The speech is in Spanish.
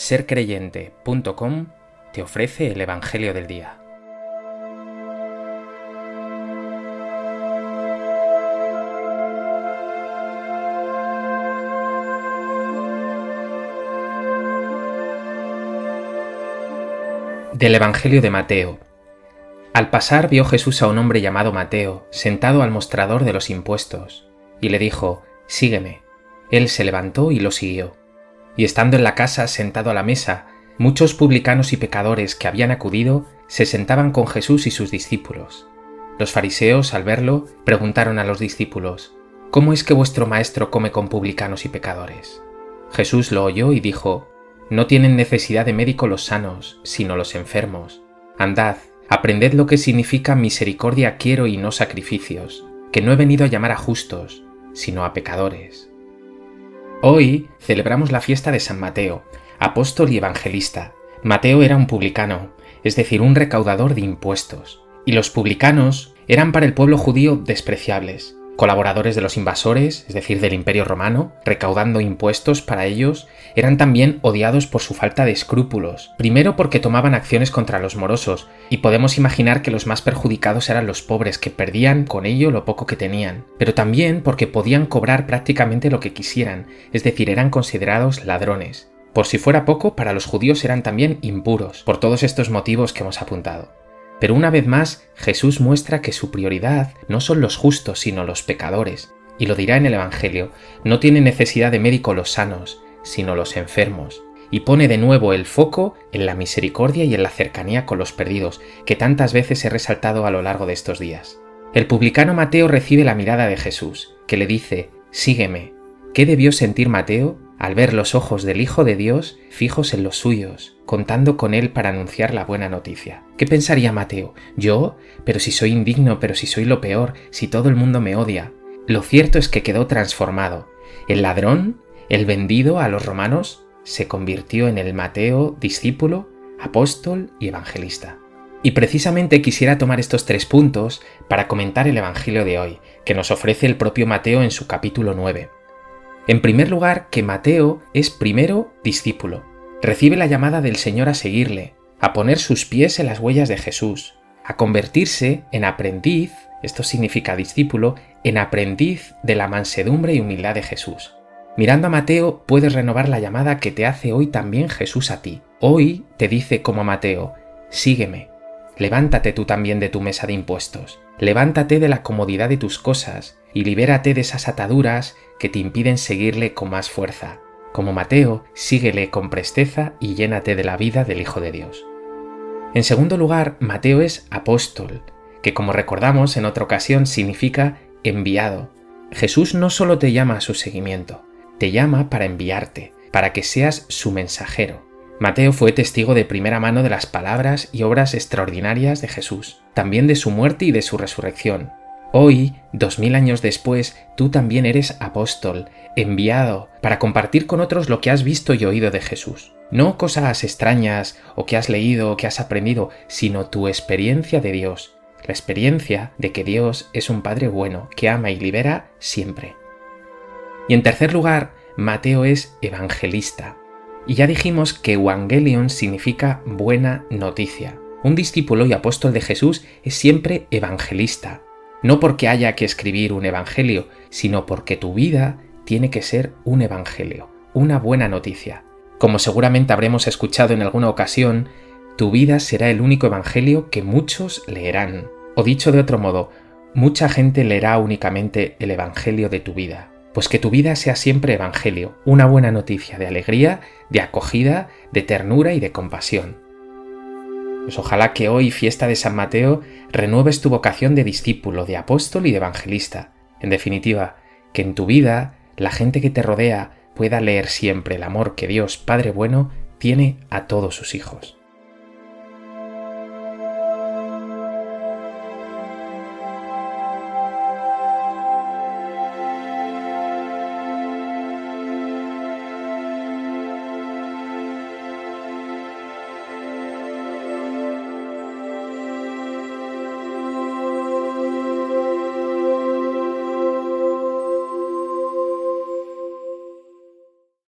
sercreyente.com te ofrece el Evangelio del Día. Del Evangelio de Mateo. Al pasar vio Jesús a un hombre llamado Mateo, sentado al mostrador de los impuestos, y le dijo, Sígueme. Él se levantó y lo siguió. Y estando en la casa sentado a la mesa, muchos publicanos y pecadores que habían acudido se sentaban con Jesús y sus discípulos. Los fariseos, al verlo, preguntaron a los discípulos, ¿Cómo es que vuestro maestro come con publicanos y pecadores? Jesús lo oyó y dijo, No tienen necesidad de médico los sanos, sino los enfermos. Andad, aprended lo que significa misericordia quiero y no sacrificios, que no he venido a llamar a justos, sino a pecadores. Hoy celebramos la fiesta de San Mateo, apóstol y evangelista. Mateo era un publicano, es decir, un recaudador de impuestos, y los publicanos eran para el pueblo judío despreciables, colaboradores de los invasores, es decir, del Imperio Romano, recaudando impuestos para ellos, eran también odiados por su falta de escrúpulos, primero porque tomaban acciones contra los morosos, y podemos imaginar que los más perjudicados eran los pobres, que perdían con ello lo poco que tenían, pero también porque podían cobrar prácticamente lo que quisieran, es decir, eran considerados ladrones. Por si fuera poco, para los judíos eran también impuros, por todos estos motivos que hemos apuntado. Pero una vez más, Jesús muestra que su prioridad no son los justos, sino los pecadores. Y lo dirá en el Evangelio, no tiene necesidad de médico los sanos, sino los enfermos. Y pone de nuevo el foco en la misericordia y en la cercanía con los perdidos, que tantas veces he resaltado a lo largo de estos días. El publicano Mateo recibe la mirada de Jesús, que le dice, Sígueme. ¿Qué debió sentir Mateo al ver los ojos del Hijo de Dios fijos en los suyos, contando con él para anunciar la buena noticia. ¿Qué pensaría Mateo? ¿Yo? Pero si soy indigno, pero si soy lo peor, si todo el mundo me odia. Lo cierto es que quedó transformado. El ladrón, el vendido a los romanos, se convirtió en el Mateo discípulo, apóstol y evangelista. Y precisamente quisiera tomar estos tres puntos para comentar el Evangelio de hoy, que nos ofrece el propio Mateo en su capítulo 9. En primer lugar, que Mateo es primero discípulo. Recibe la llamada del Señor a seguirle, a poner sus pies en las huellas de Jesús, a convertirse en aprendiz, esto significa discípulo, en aprendiz de la mansedumbre y humildad de Jesús. Mirando a Mateo puedes renovar la llamada que te hace hoy también Jesús a ti. Hoy te dice como Mateo, sígueme, levántate tú también de tu mesa de impuestos, levántate de la comodidad de tus cosas y libérate de esas ataduras que te impiden seguirle con más fuerza. Como Mateo, síguele con presteza y llénate de la vida del Hijo de Dios. En segundo lugar, Mateo es apóstol, que como recordamos en otra ocasión significa enviado. Jesús no solo te llama a su seguimiento, te llama para enviarte, para que seas su mensajero. Mateo fue testigo de primera mano de las palabras y obras extraordinarias de Jesús, también de su muerte y de su resurrección. Hoy, dos mil años después, tú también eres apóstol, enviado, para compartir con otros lo que has visto y oído de Jesús. No cosas extrañas o que has leído o que has aprendido, sino tu experiencia de Dios, la experiencia de que Dios es un Padre bueno, que ama y libera siempre. Y en tercer lugar, Mateo es evangelista. Y ya dijimos que Evangelion significa buena noticia. Un discípulo y apóstol de Jesús es siempre evangelista. No porque haya que escribir un evangelio, sino porque tu vida tiene que ser un evangelio, una buena noticia. Como seguramente habremos escuchado en alguna ocasión, tu vida será el único evangelio que muchos leerán. O dicho de otro modo, mucha gente leerá únicamente el evangelio de tu vida. Pues que tu vida sea siempre Evangelio, una buena noticia de alegría, de acogida, de ternura y de compasión. Pues ojalá que hoy, fiesta de San Mateo, renueves tu vocación de discípulo, de apóstol y de evangelista. En definitiva, que en tu vida la gente que te rodea pueda leer siempre el amor que Dios Padre Bueno tiene a todos sus hijos.